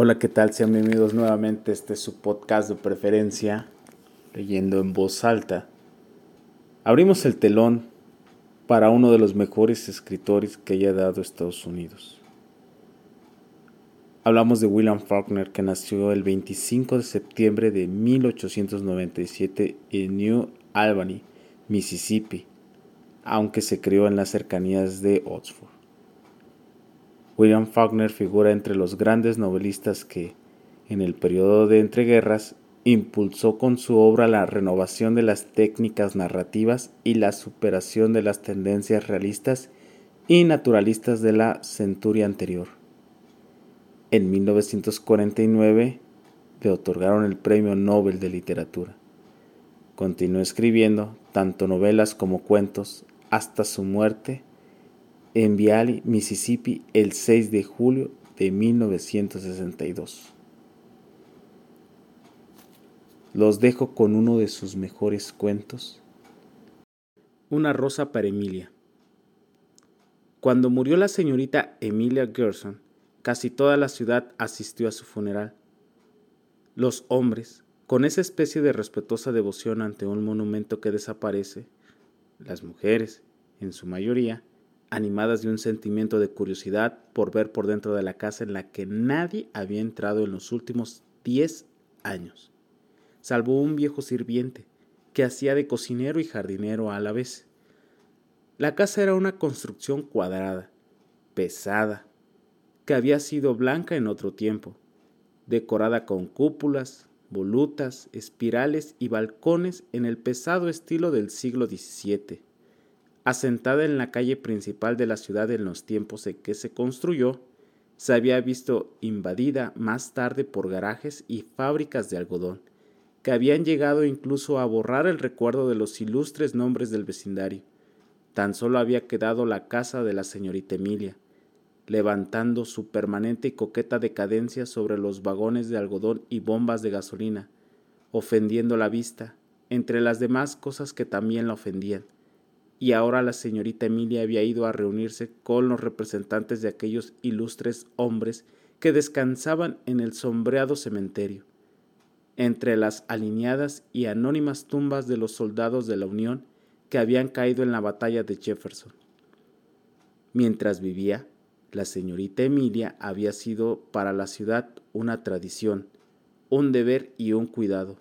Hola, ¿qué tal? Sean bienvenidos nuevamente. Este es su podcast de preferencia, leyendo en voz alta. Abrimos el telón para uno de los mejores escritores que haya dado Estados Unidos. Hablamos de William Faulkner, que nació el 25 de septiembre de 1897 en New Albany, Mississippi, aunque se crió en las cercanías de Oxford. William Faulkner figura entre los grandes novelistas que, en el periodo de entreguerras, impulsó con su obra la renovación de las técnicas narrativas y la superación de las tendencias realistas y naturalistas de la centuria anterior. En 1949 le otorgaron el Premio Nobel de Literatura. Continuó escribiendo tanto novelas como cuentos hasta su muerte en Viale, Mississippi, el 6 de julio de 1962. Los dejo con uno de sus mejores cuentos. Una rosa para Emilia. Cuando murió la señorita Emilia Gerson, casi toda la ciudad asistió a su funeral. Los hombres, con esa especie de respetuosa devoción ante un monumento que desaparece, las mujeres, en su mayoría, animadas de un sentimiento de curiosidad por ver por dentro de la casa en la que nadie había entrado en los últimos diez años, salvo un viejo sirviente que hacía de cocinero y jardinero a la vez. La casa era una construcción cuadrada, pesada, que había sido blanca en otro tiempo, decorada con cúpulas, volutas, espirales y balcones en el pesado estilo del siglo XVII asentada en la calle principal de la ciudad en los tiempos en que se construyó, se había visto invadida más tarde por garajes y fábricas de algodón, que habían llegado incluso a borrar el recuerdo de los ilustres nombres del vecindario. Tan solo había quedado la casa de la señorita Emilia, levantando su permanente y coqueta decadencia sobre los vagones de algodón y bombas de gasolina, ofendiendo la vista, entre las demás cosas que también la ofendían y ahora la señorita Emilia había ido a reunirse con los representantes de aquellos ilustres hombres que descansaban en el sombreado cementerio, entre las alineadas y anónimas tumbas de los soldados de la Unión que habían caído en la batalla de Jefferson. Mientras vivía, la señorita Emilia había sido para la ciudad una tradición, un deber y un cuidado,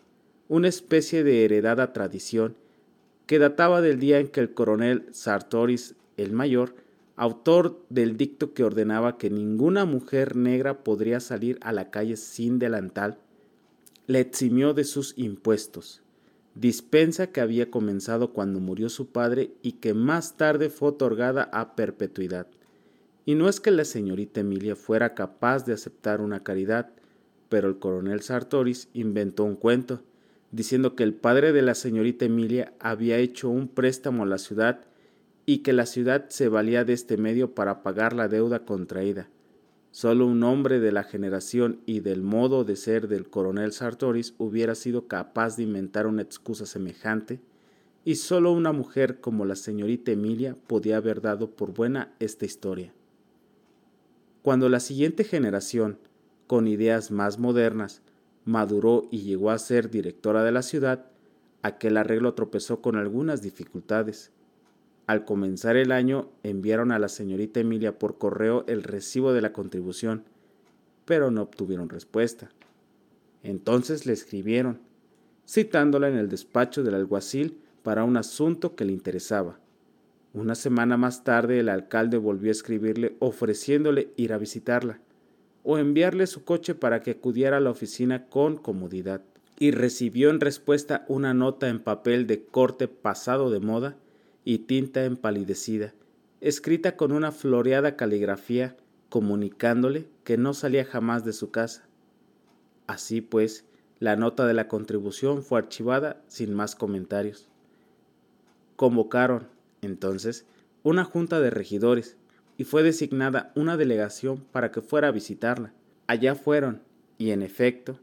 una especie de heredada tradición que databa del día en que el coronel Sartoris el Mayor, autor del dicto que ordenaba que ninguna mujer negra podría salir a la calle sin delantal, le eximió de sus impuestos, dispensa que había comenzado cuando murió su padre y que más tarde fue otorgada a perpetuidad. Y no es que la señorita Emilia fuera capaz de aceptar una caridad, pero el coronel Sartoris inventó un cuento, diciendo que el padre de la señorita Emilia había hecho un préstamo a la ciudad y que la ciudad se valía de este medio para pagar la deuda contraída. Solo un hombre de la generación y del modo de ser del coronel Sartoris hubiera sido capaz de inventar una excusa semejante, y solo una mujer como la señorita Emilia podía haber dado por buena esta historia. Cuando la siguiente generación, con ideas más modernas, maduró y llegó a ser directora de la ciudad, aquel arreglo tropezó con algunas dificultades. Al comenzar el año enviaron a la señorita Emilia por correo el recibo de la contribución, pero no obtuvieron respuesta. Entonces le escribieron, citándola en el despacho del alguacil para un asunto que le interesaba. Una semana más tarde el alcalde volvió a escribirle ofreciéndole ir a visitarla o enviarle su coche para que acudiera a la oficina con comodidad. Y recibió en respuesta una nota en papel de corte pasado de moda y tinta empalidecida, escrita con una floreada caligrafía, comunicándole que no salía jamás de su casa. Así pues, la nota de la contribución fue archivada sin más comentarios. Convocaron, entonces, una junta de regidores, y fue designada una delegación para que fuera a visitarla. Allá fueron, y en efecto,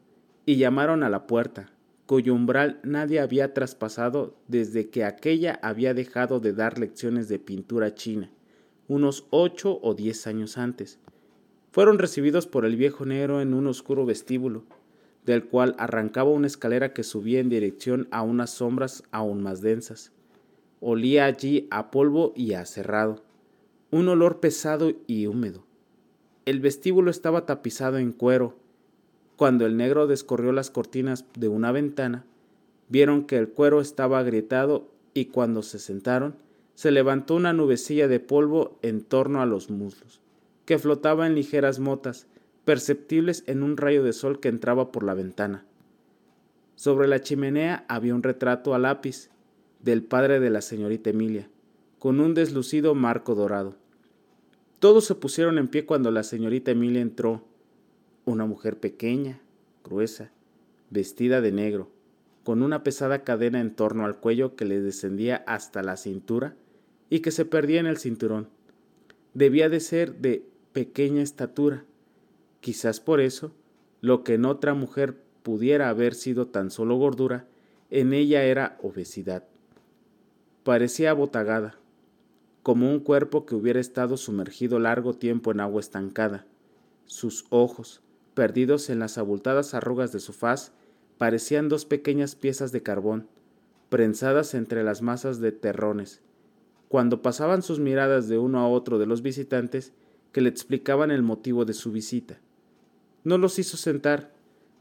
y llamaron a la puerta, cuyo umbral nadie había traspasado desde que aquella había dejado de dar lecciones de pintura china, unos ocho o diez años antes. fueron recibidos por el viejo negro en un oscuro vestíbulo, del cual arrancaba una escalera que subía en dirección a unas sombras aún más densas. Olía allí a polvo y a cerrado, un olor pesado y húmedo. El vestíbulo estaba tapizado en cuero. Cuando el negro descorrió las cortinas de una ventana, vieron que el cuero estaba agrietado y cuando se sentaron, se levantó una nubecilla de polvo en torno a los muslos, que flotaba en ligeras motas, perceptibles en un rayo de sol que entraba por la ventana. Sobre la chimenea había un retrato a lápiz del padre de la señorita Emilia, con un deslucido marco dorado. Todos se pusieron en pie cuando la señorita Emilia entró, una mujer pequeña, gruesa, vestida de negro, con una pesada cadena en torno al cuello que le descendía hasta la cintura y que se perdía en el cinturón. Debía de ser de pequeña estatura. Quizás por eso, lo que en otra mujer pudiera haber sido tan solo gordura, en ella era obesidad. Parecía abotagada, como un cuerpo que hubiera estado sumergido largo tiempo en agua estancada. Sus ojos, perdidos en las abultadas arrugas de su faz, parecían dos pequeñas piezas de carbón, prensadas entre las masas de terrones, cuando pasaban sus miradas de uno a otro de los visitantes que le explicaban el motivo de su visita. No los hizo sentar,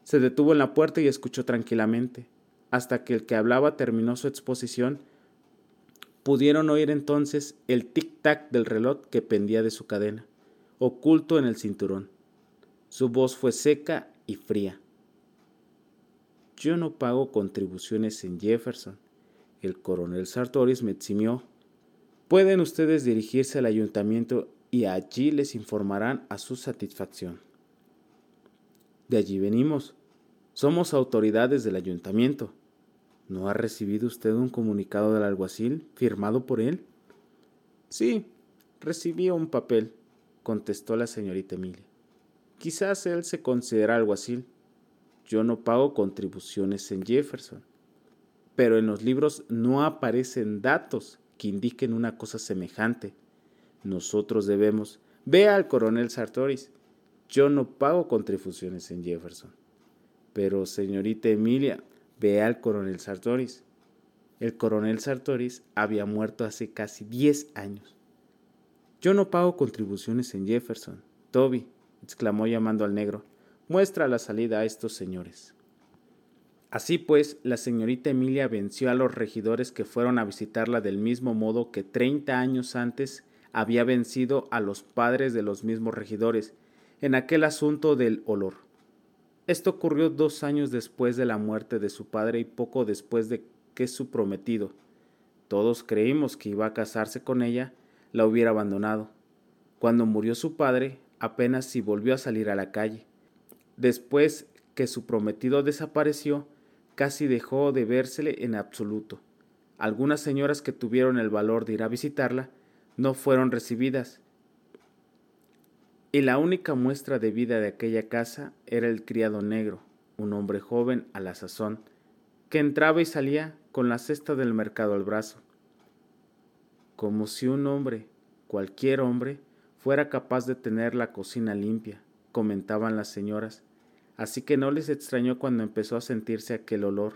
se detuvo en la puerta y escuchó tranquilamente, hasta que el que hablaba terminó su exposición. Pudieron oír entonces el tic-tac del reloj que pendía de su cadena, oculto en el cinturón. Su voz fue seca y fría. Yo no pago contribuciones en Jefferson. El coronel Sartoris me eximió Pueden ustedes dirigirse al ayuntamiento y allí les informarán a su satisfacción. De allí venimos. Somos autoridades del ayuntamiento. ¿No ha recibido usted un comunicado del alguacil firmado por él? Sí, recibí un papel, contestó la señorita Emilia. Quizás él se considera alguacil. Yo no pago contribuciones en Jefferson. Pero en los libros no aparecen datos que indiquen una cosa semejante. Nosotros debemos. Vea al coronel Sartoris. Yo no pago contribuciones en Jefferson. Pero, señorita Emilia, vea al coronel Sartoris. El coronel Sartoris había muerto hace casi diez años. Yo no pago contribuciones en Jefferson. Toby, exclamó llamando al negro, muestra la salida a estos señores. Así pues, la señorita Emilia venció a los regidores que fueron a visitarla del mismo modo que treinta años antes había vencido a los padres de los mismos regidores en aquel asunto del olor. Esto ocurrió dos años después de la muerte de su padre y poco después de que su prometido, todos creímos que iba a casarse con ella, la hubiera abandonado. Cuando murió su padre, apenas si volvió a salir a la calle. Después que su prometido desapareció, casi dejó de vérsele en absoluto. Algunas señoras que tuvieron el valor de ir a visitarla no fueron recibidas. Y la única muestra de vida de aquella casa era el criado negro, un hombre joven a la sazón, que entraba y salía con la cesta del mercado al brazo. Como si un hombre, cualquier hombre, fuera capaz de tener la cocina limpia, comentaban las señoras, así que no les extrañó cuando empezó a sentirse aquel olor,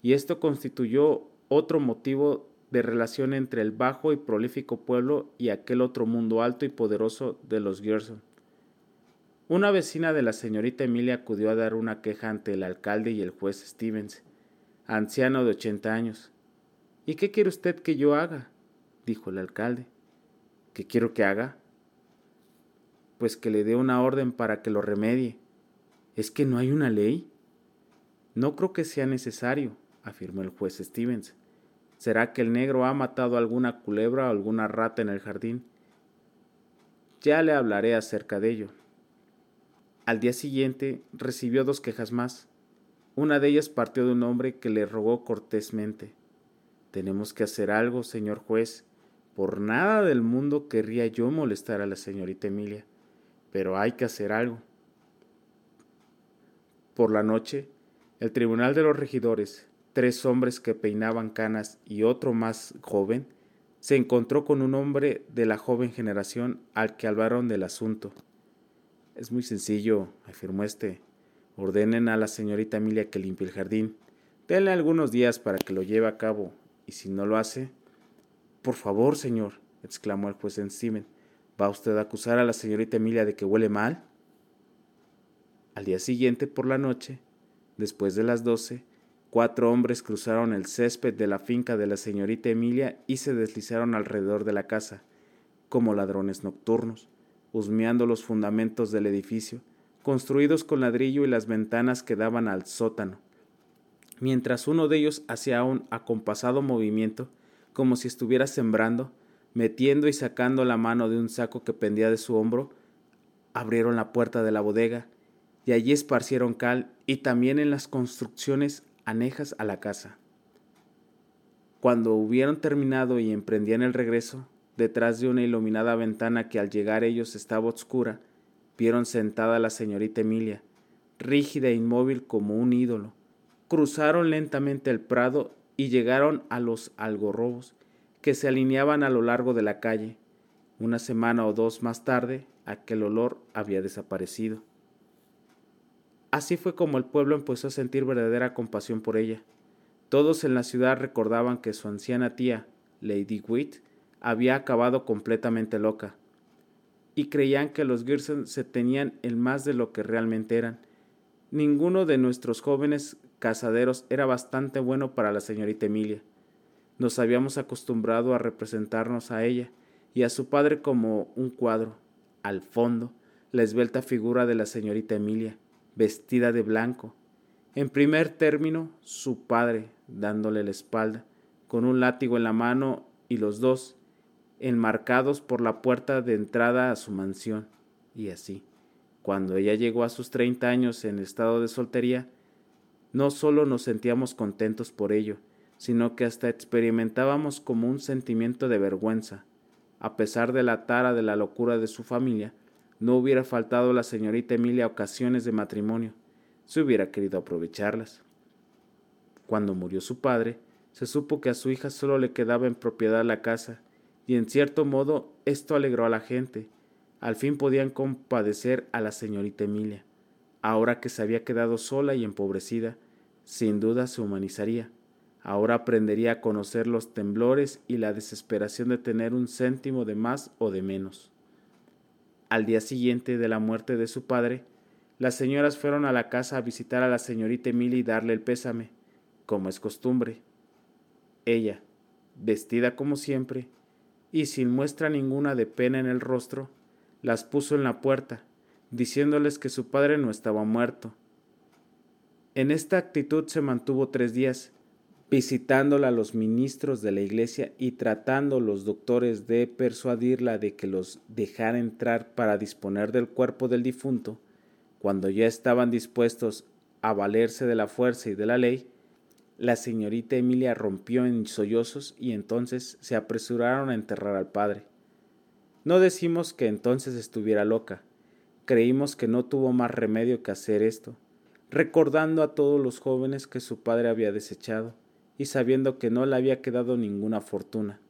y esto constituyó otro motivo de relación entre el bajo y prolífico pueblo y aquel otro mundo alto y poderoso de los Gerson. Una vecina de la señorita Emilia acudió a dar una queja ante el alcalde y el juez Stevens, anciano de ochenta años. ¿Y qué quiere usted que yo haga? dijo el alcalde. ¿Qué quiero que haga? Pues que le dé una orden para que lo remedie. ¿Es que no hay una ley? No creo que sea necesario, afirmó el juez Stevens. ¿Será que el negro ha matado alguna culebra o alguna rata en el jardín? Ya le hablaré acerca de ello. Al día siguiente recibió dos quejas más. Una de ellas partió de un hombre que le rogó cortésmente. Tenemos que hacer algo, señor juez. Por nada del mundo querría yo molestar a la señorita Emilia, pero hay que hacer algo. Por la noche, el tribunal de los regidores, tres hombres que peinaban canas y otro más joven, se encontró con un hombre de la joven generación al que hablaron del asunto. Es muy sencillo, afirmó este. Ordenen a la señorita Emilia que limpie el jardín. Denle algunos días para que lo lleve a cabo, y si no lo hace. Por favor, señor, exclamó el juez Steven. ¿Va usted a acusar a la señorita Emilia de que huele mal? Al día siguiente, por la noche, después de las doce, cuatro hombres cruzaron el césped de la finca de la señorita Emilia y se deslizaron alrededor de la casa, como ladrones nocturnos, husmeando los fundamentos del edificio, construidos con ladrillo y las ventanas que daban al sótano, mientras uno de ellos hacía un acompasado movimiento, como si estuviera sembrando, metiendo y sacando la mano de un saco que pendía de su hombro, abrieron la puerta de la bodega, y allí esparcieron cal y también en las construcciones anejas a la casa. Cuando hubieron terminado y emprendían el regreso, detrás de una iluminada ventana que al llegar ellos estaba oscura, vieron sentada a la señorita Emilia, rígida e inmóvil como un ídolo. Cruzaron lentamente el prado y llegaron a los algorrobos que se alineaban a lo largo de la calle. Una semana o dos más tarde, aquel olor había desaparecido. Así fue como el pueblo empezó a sentir verdadera compasión por ella. Todos en la ciudad recordaban que su anciana tía, Lady Witt, había acabado completamente loca, y creían que los Gerson se tenían el más de lo que realmente eran. Ninguno de nuestros jóvenes casaderos era bastante bueno para la señorita Emilia. Nos habíamos acostumbrado a representarnos a ella y a su padre como un cuadro. Al fondo, la esbelta figura de la señorita Emilia, vestida de blanco. En primer término, su padre, dándole la espalda, con un látigo en la mano y los dos, enmarcados por la puerta de entrada a su mansión. Y así, cuando ella llegó a sus treinta años en estado de soltería, no solo nos sentíamos contentos por ello, sino que hasta experimentábamos como un sentimiento de vergüenza. A pesar de la tara de la locura de su familia, no hubiera faltado a la señorita Emilia ocasiones de matrimonio, si hubiera querido aprovecharlas. Cuando murió su padre, se supo que a su hija solo le quedaba en propiedad la casa, y en cierto modo esto alegró a la gente. Al fin podían compadecer a la señorita Emilia. Ahora que se había quedado sola y empobrecida, sin duda se humanizaría. Ahora aprendería a conocer los temblores y la desesperación de tener un céntimo de más o de menos. Al día siguiente de la muerte de su padre, las señoras fueron a la casa a visitar a la señorita Emilia y darle el pésame, como es costumbre. Ella, vestida como siempre, y sin muestra ninguna de pena en el rostro, las puso en la puerta, diciéndoles que su padre no estaba muerto. En esta actitud se mantuvo tres días, visitándola a los ministros de la iglesia y tratando los doctores de persuadirla de que los dejara entrar para disponer del cuerpo del difunto, cuando ya estaban dispuestos a valerse de la fuerza y de la ley, la señorita Emilia rompió en sollozos y entonces se apresuraron a enterrar al padre. No decimos que entonces estuviera loca, creímos que no tuvo más remedio que hacer esto, recordando a todos los jóvenes que su padre había desechado, y sabiendo que no le había quedado ninguna fortuna.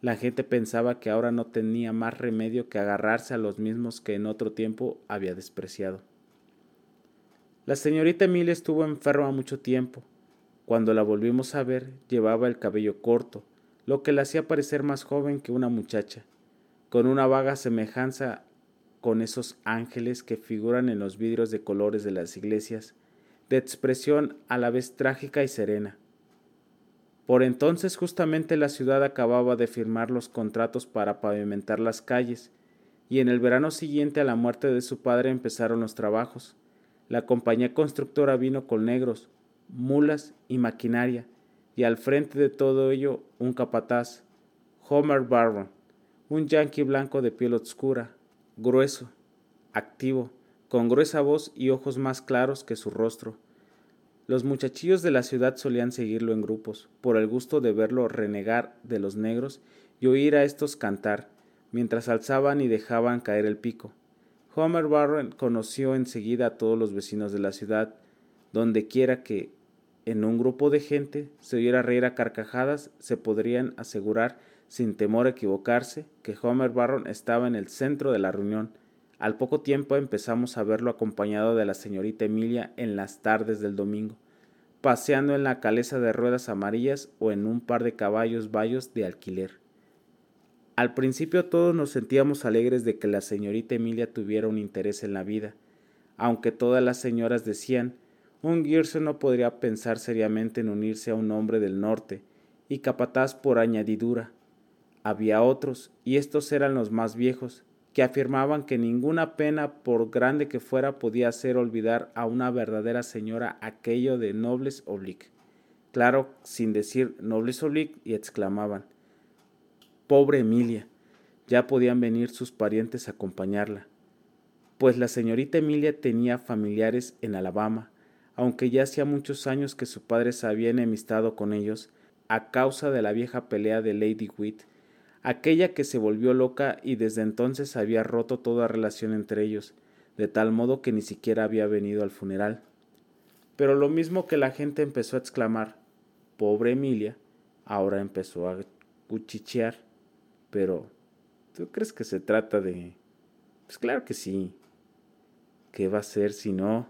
La gente pensaba que ahora no tenía más remedio que agarrarse a los mismos que en otro tiempo había despreciado. La señorita Emilia estuvo enferma mucho tiempo, cuando la volvimos a ver, llevaba el cabello corto, lo que la hacía parecer más joven que una muchacha, con una vaga semejanza con esos ángeles que figuran en los vidrios de colores de las iglesias, de expresión a la vez trágica y serena. Por entonces justamente la ciudad acababa de firmar los contratos para pavimentar las calles, y en el verano siguiente a la muerte de su padre empezaron los trabajos. La compañía constructora vino con negros, mulas y maquinaria, y al frente de todo ello un capataz, Homer Barron, un yanqui blanco de piel oscura, grueso, activo, con gruesa voz y ojos más claros que su rostro. Los muchachillos de la ciudad solían seguirlo en grupos, por el gusto de verlo renegar de los negros y oír a estos cantar, mientras alzaban y dejaban caer el pico. Homer Barron conoció enseguida a todos los vecinos de la ciudad, donde quiera que en un grupo de gente se oyera reír a carcajadas, se podrían asegurar, sin temor a equivocarse, que Homer Barron estaba en el centro de la reunión, Al poco tiempo empezamos a verlo acompañado de la señorita Emilia en las tardes del domingo, paseando en la caleza de ruedas amarillas o en un par de caballos bayos de alquiler. Al principio todos nos sentíamos alegres de que la señorita Emilia tuviera un interés en la vida, aunque todas las señoras decían un Gerson no podría pensar seriamente en unirse a un hombre del norte, y capataz por añadidura. Había otros, y estos eran los más viejos, que afirmaban que ninguna pena, por grande que fuera, podía hacer olvidar a una verdadera señora aquello de nobles oblique. Claro, sin decir nobles oblique, y exclamaban Pobre Emilia. Ya podían venir sus parientes a acompañarla. Pues la señorita Emilia tenía familiares en Alabama, aunque ya hacía muchos años que su padre se había enemistado con ellos a causa de la vieja pelea de Lady Witt aquella que se volvió loca y desde entonces había roto toda relación entre ellos, de tal modo que ni siquiera había venido al funeral. Pero lo mismo que la gente empezó a exclamar, pobre Emilia, ahora empezó a cuchichear. Pero, ¿tú crees que se trata de... Pues claro que sí. ¿Qué va a ser si no?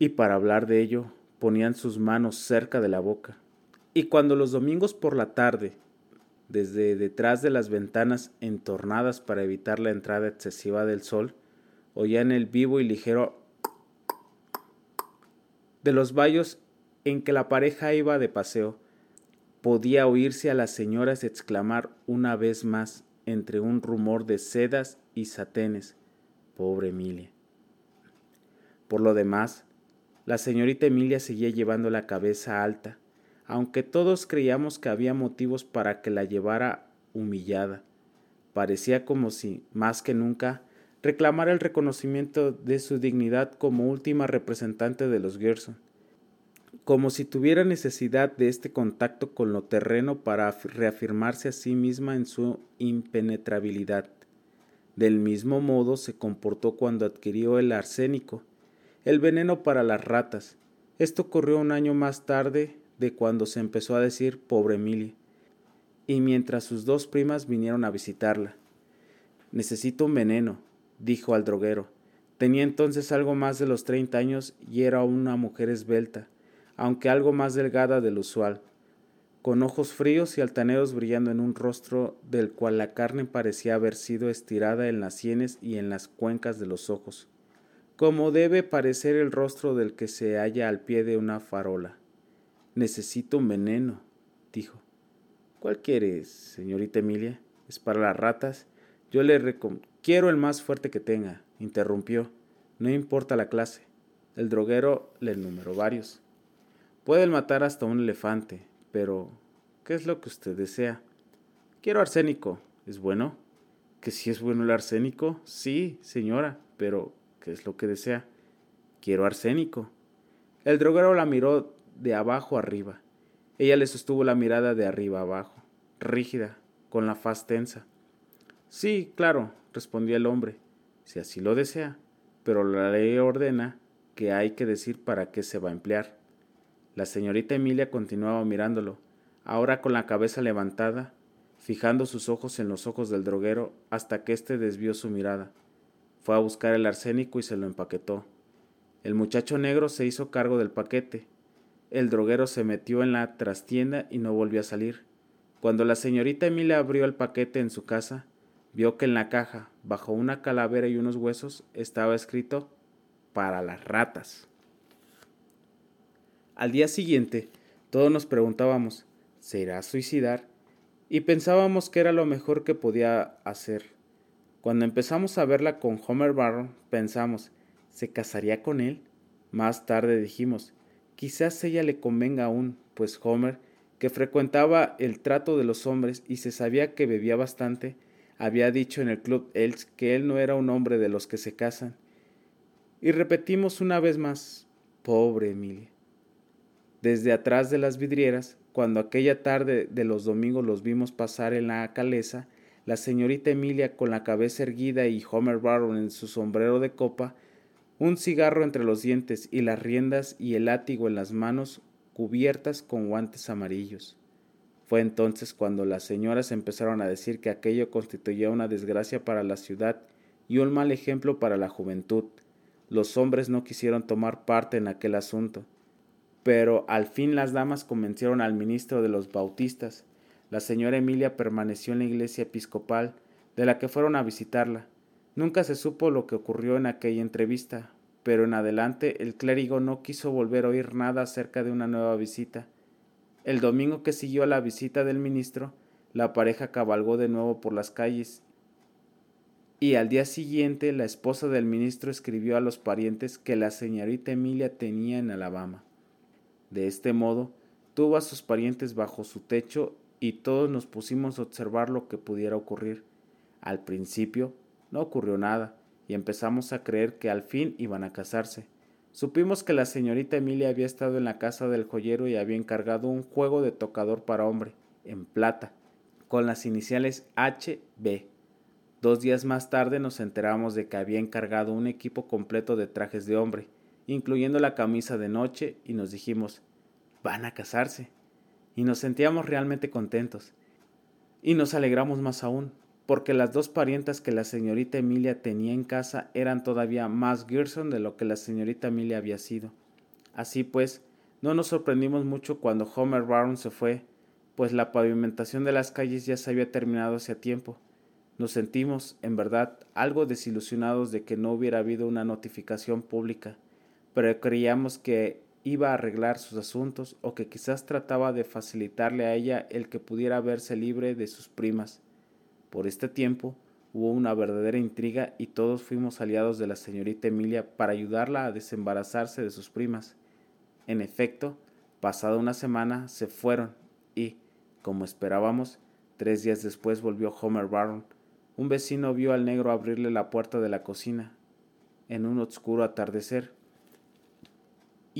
Y para hablar de ello, ponían sus manos cerca de la boca. Y cuando los domingos por la tarde desde detrás de las ventanas entornadas para evitar la entrada excesiva del sol, oían el vivo y ligero de los vallos en que la pareja iba de paseo. Podía oírse a las señoras exclamar una vez más entre un rumor de sedas y satenes, pobre Emilia. Por lo demás, la señorita Emilia seguía llevando la cabeza alta, aunque todos creíamos que había motivos para que la llevara humillada. Parecía como si, más que nunca, reclamara el reconocimiento de su dignidad como última representante de los Gerson, como si tuviera necesidad de este contacto con lo terreno para reafirmarse a sí misma en su impenetrabilidad. Del mismo modo se comportó cuando adquirió el arsénico, el veneno para las ratas. Esto ocurrió un año más tarde de cuando se empezó a decir pobre Emilia, y mientras sus dos primas vinieron a visitarla. Necesito un veneno, dijo al droguero. Tenía entonces algo más de los treinta años y era una mujer esbelta, aunque algo más delgada del usual, con ojos fríos y altaneros brillando en un rostro del cual la carne parecía haber sido estirada en las sienes y en las cuencas de los ojos, como debe parecer el rostro del que se halla al pie de una farola. Necesito un veneno, dijo. ¿Cuál quieres, señorita Emilia? ¿Es para las ratas? Yo le quiero el más fuerte que tenga, interrumpió. No importa la clase. El droguero le enumeró varios. Puede matar hasta un elefante, pero ¿qué es lo que usted desea? Quiero arsénico. ¿Es bueno? ¿Que si es bueno el arsénico? Sí, señora, pero ¿qué es lo que desea? Quiero arsénico. El droguero la miró de abajo arriba. Ella le sostuvo la mirada de arriba abajo, rígida, con la faz tensa. Sí, claro, respondió el hombre, si así lo desea, pero la ley ordena que hay que decir para qué se va a emplear. La señorita Emilia continuaba mirándolo, ahora con la cabeza levantada, fijando sus ojos en los ojos del droguero hasta que éste desvió su mirada. Fue a buscar el arsénico y se lo empaquetó. El muchacho negro se hizo cargo del paquete, el droguero se metió en la trastienda y no volvió a salir. Cuando la señorita Emilia abrió el paquete en su casa, vio que en la caja, bajo una calavera y unos huesos, estaba escrito para las ratas. Al día siguiente, todos nos preguntábamos, ¿se irá a suicidar? Y pensábamos que era lo mejor que podía hacer. Cuando empezamos a verla con Homer Barron, pensamos, ¿se casaría con él? Más tarde dijimos, Quizás ella le convenga aún, pues Homer, que frecuentaba el trato de los hombres y se sabía que bebía bastante, había dicho en el club Elks que él no era un hombre de los que se casan. Y repetimos una vez más, pobre Emilia. Desde atrás de las vidrieras, cuando aquella tarde de los domingos los vimos pasar en la caleza, la señorita Emilia con la cabeza erguida y Homer Barron en su sombrero de copa, un cigarro entre los dientes y las riendas y el látigo en las manos cubiertas con guantes amarillos. Fue entonces cuando las señoras empezaron a decir que aquello constituía una desgracia para la ciudad y un mal ejemplo para la juventud. Los hombres no quisieron tomar parte en aquel asunto, pero al fin las damas convencieron al ministro de los bautistas. La señora Emilia permaneció en la iglesia episcopal, de la que fueron a visitarla. Nunca se supo lo que ocurrió en aquella entrevista, pero en adelante el clérigo no quiso volver a oír nada acerca de una nueva visita. El domingo que siguió a la visita del ministro, la pareja cabalgó de nuevo por las calles y al día siguiente la esposa del ministro escribió a los parientes que la señorita Emilia tenía en Alabama. De este modo, tuvo a sus parientes bajo su techo y todos nos pusimos a observar lo que pudiera ocurrir. Al principio no ocurrió nada y empezamos a creer que al fin iban a casarse. Supimos que la señorita Emilia había estado en la casa del joyero y había encargado un juego de tocador para hombre, en plata, con las iniciales HB. Dos días más tarde nos enteramos de que había encargado un equipo completo de trajes de hombre, incluyendo la camisa de noche, y nos dijimos, van a casarse. Y nos sentíamos realmente contentos. Y nos alegramos más aún, porque las dos parientas que la señorita Emilia tenía en casa eran todavía más Gerson de lo que la señorita Emilia había sido. Así pues, no nos sorprendimos mucho cuando Homer Brown se fue, pues la pavimentación de las calles ya se había terminado hacía tiempo nos sentimos, en verdad, algo desilusionados de que no hubiera habido una notificación pública, pero creíamos que iba a arreglar sus asuntos o que quizás trataba de facilitarle a ella el que pudiera verse libre de sus primas. Por este tiempo hubo una verdadera intriga y todos fuimos aliados de la señorita Emilia para ayudarla a desembarazarse de sus primas. En efecto, pasada una semana se fueron y, como esperábamos, tres días después volvió Homer Barron un vecino vio al negro abrirle la puerta de la cocina en un oscuro atardecer.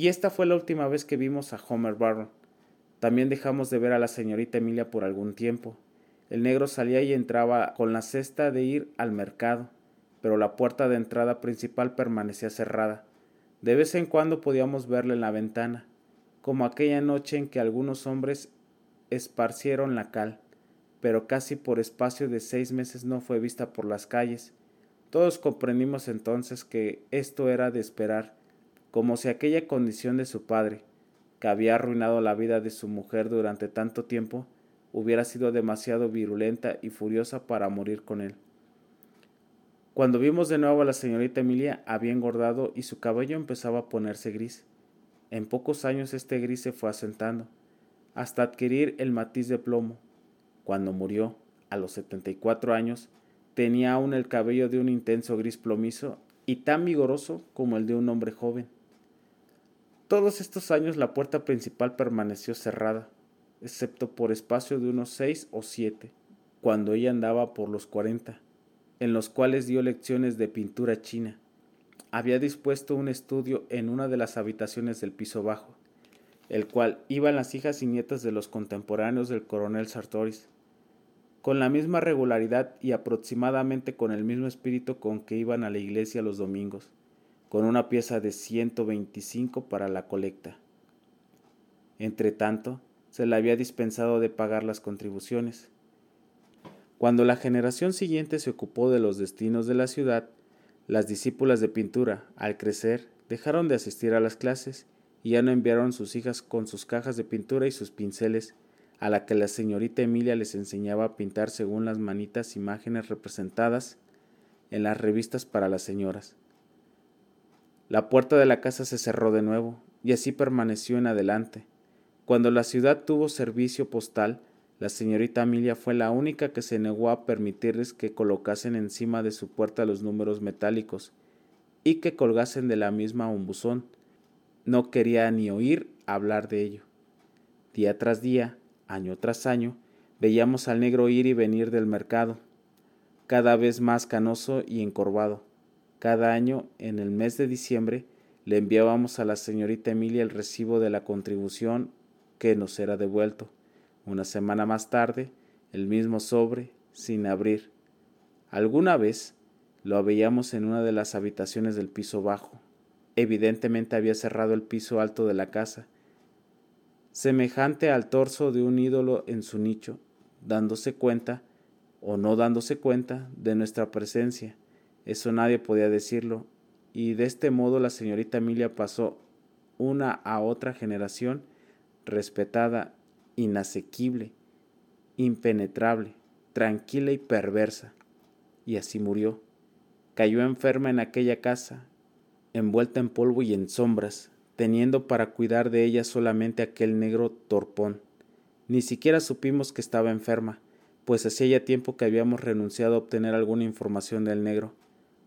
Y esta fue la última vez que vimos a Homer Barron. También dejamos de ver a la señorita Emilia por algún tiempo. El negro salía y entraba con la cesta de ir al mercado, pero la puerta de entrada principal permanecía cerrada. De vez en cuando podíamos verle en la ventana, como aquella noche en que algunos hombres esparcieron la cal pero casi por espacio de seis meses no fue vista por las calles. Todos comprendimos entonces que esto era de esperar, como si aquella condición de su padre, que había arruinado la vida de su mujer durante tanto tiempo, hubiera sido demasiado virulenta y furiosa para morir con él. Cuando vimos de nuevo a la señorita Emilia, había engordado y su cabello empezaba a ponerse gris. En pocos años este gris se fue asentando, hasta adquirir el matiz de plomo, cuando murió, a los 74 años, tenía aún el cabello de un intenso gris plomizo y tan vigoroso como el de un hombre joven. Todos estos años la puerta principal permaneció cerrada, excepto por espacio de unos seis o siete, cuando ella andaba por los cuarenta, en los cuales dio lecciones de pintura china. Había dispuesto un estudio en una de las habitaciones del piso bajo, el cual iban las hijas y nietas de los contemporáneos del coronel Sartoris, con la misma regularidad y aproximadamente con el mismo espíritu con que iban a la iglesia los domingos, con una pieza de 125 para la colecta. Entretanto, se le había dispensado de pagar las contribuciones. Cuando la generación siguiente se ocupó de los destinos de la ciudad, las discípulas de pintura, al crecer, dejaron de asistir a las clases y ya no enviaron sus hijas con sus cajas de pintura y sus pinceles, a la que la señorita Emilia les enseñaba a pintar según las manitas imágenes representadas en las revistas para las señoras. La puerta de la casa se cerró de nuevo, y así permaneció en adelante. Cuando la ciudad tuvo servicio postal, la señorita Emilia fue la única que se negó a permitirles que colocasen encima de su puerta los números metálicos y que colgasen de la misma un buzón, no quería ni oír hablar de ello. Día tras día, año tras año, veíamos al negro ir y venir del mercado, cada vez más canoso y encorvado. Cada año, en el mes de diciembre, le enviábamos a la señorita Emilia el recibo de la contribución que nos era devuelto. Una semana más tarde, el mismo sobre, sin abrir. Alguna vez lo veíamos en una de las habitaciones del piso bajo, Evidentemente había cerrado el piso alto de la casa, semejante al torso de un ídolo en su nicho, dándose cuenta, o no dándose cuenta, de nuestra presencia, Eso nadie podía decirlo, y de este modo la señorita Emilia pasó una a otra generación respetada, inasequible, impenetrable, tranquila y perversa. Y así murió. Cayó enferma en aquella casa, envuelta en polvo y en sombras, teniendo para cuidar de ella solamente aquel negro torpón. Ni siquiera supimos que estaba enferma, pues hacía ya tiempo que habíamos renunciado a obtener alguna información del negro.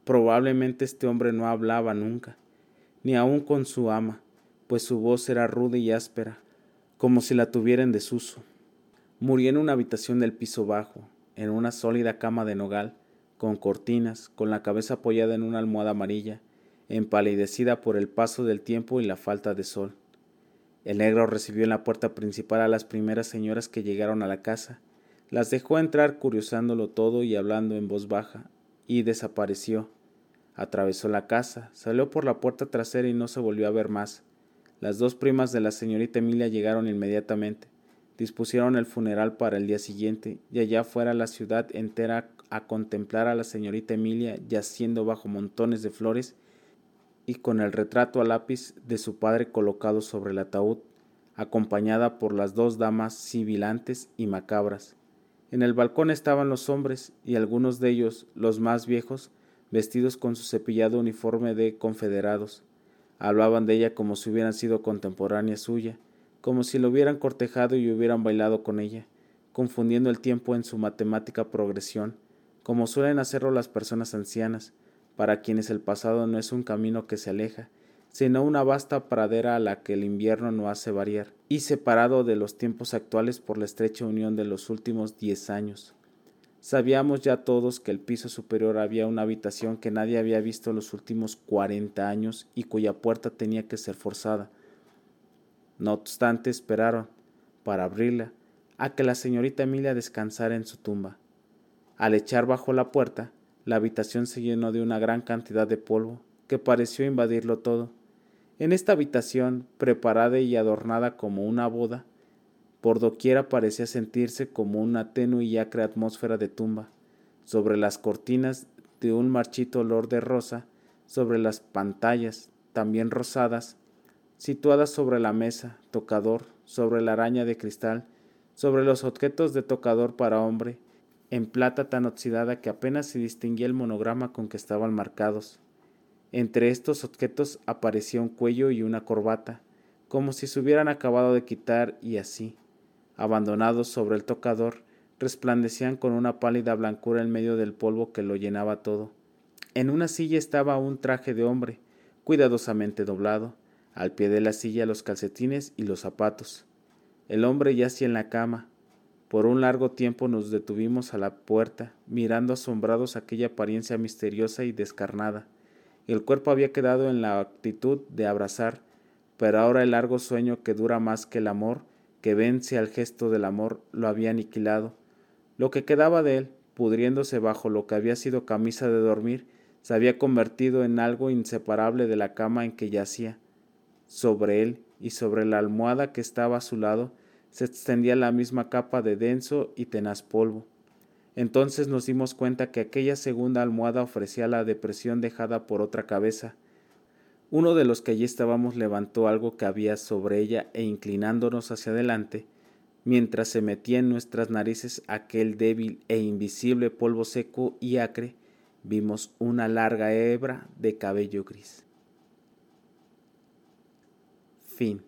Probablemente este hombre no hablaba nunca, ni aun con su ama, pues su voz era ruda y áspera, como si la tuviera en desuso. Murió en una habitación del piso bajo, en una sólida cama de nogal, con cortinas, con la cabeza apoyada en una almohada amarilla, empalidecida por el paso del tiempo y la falta de sol. El negro recibió en la puerta principal a las primeras señoras que llegaron a la casa, las dejó entrar curiosándolo todo y hablando en voz baja, y desapareció. Atravesó la casa, salió por la puerta trasera y no se volvió a ver más. Las dos primas de la señorita Emilia llegaron inmediatamente, dispusieron el funeral para el día siguiente, y allá fuera la ciudad entera a contemplar a la señorita Emilia yaciendo bajo montones de flores y con el retrato a lápiz de su padre colocado sobre el ataúd, acompañada por las dos damas sibilantes y macabras. En el balcón estaban los hombres, y algunos de ellos, los más viejos, vestidos con su cepillado uniforme de confederados. Hablaban de ella como si hubieran sido contemporánea suya, como si lo hubieran cortejado y hubieran bailado con ella, confundiendo el tiempo en su matemática progresión, como suelen hacerlo las personas ancianas, para quienes el pasado no es un camino que se aleja, sino una vasta pradera a la que el invierno no hace variar, y separado de los tiempos actuales por la estrecha unión de los últimos diez años. Sabíamos ya todos que el piso superior había una habitación que nadie había visto en los últimos cuarenta años y cuya puerta tenía que ser forzada. No obstante, esperaron, para abrirla, a que la señorita Emilia descansara en su tumba. Al echar bajo la puerta, la habitación se llenó de una gran cantidad de polvo, que pareció invadirlo todo. En esta habitación, preparada y adornada como una boda, por doquiera parecía sentirse como una tenue y acre atmósfera de tumba. Sobre las cortinas de un marchito olor de rosa, sobre las pantallas, también rosadas, situadas sobre la mesa, tocador, sobre la araña de cristal, sobre los objetos de tocador para hombre, en plata tan oxidada que apenas se distinguía el monograma con que estaban marcados. Entre estos objetos aparecía un cuello y una corbata, como si se hubieran acabado de quitar y así, abandonados sobre el tocador, resplandecían con una pálida blancura en medio del polvo que lo llenaba todo. En una silla estaba un traje de hombre, cuidadosamente doblado, al pie de la silla los calcetines y los zapatos. El hombre yacía en la cama, por un largo tiempo nos detuvimos a la puerta, mirando asombrados aquella apariencia misteriosa y descarnada. El cuerpo había quedado en la actitud de abrazar, pero ahora el largo sueño que dura más que el amor, que vence al gesto del amor, lo había aniquilado. Lo que quedaba de él, pudriéndose bajo lo que había sido camisa de dormir, se había convertido en algo inseparable de la cama en que yacía. Sobre él y sobre la almohada que estaba a su lado, se extendía la misma capa de denso y tenaz polvo. Entonces nos dimos cuenta que aquella segunda almohada ofrecía la depresión dejada por otra cabeza. Uno de los que allí estábamos levantó algo que había sobre ella e inclinándonos hacia adelante, mientras se metía en nuestras narices aquel débil e invisible polvo seco y acre, vimos una larga hebra de cabello gris. Fin.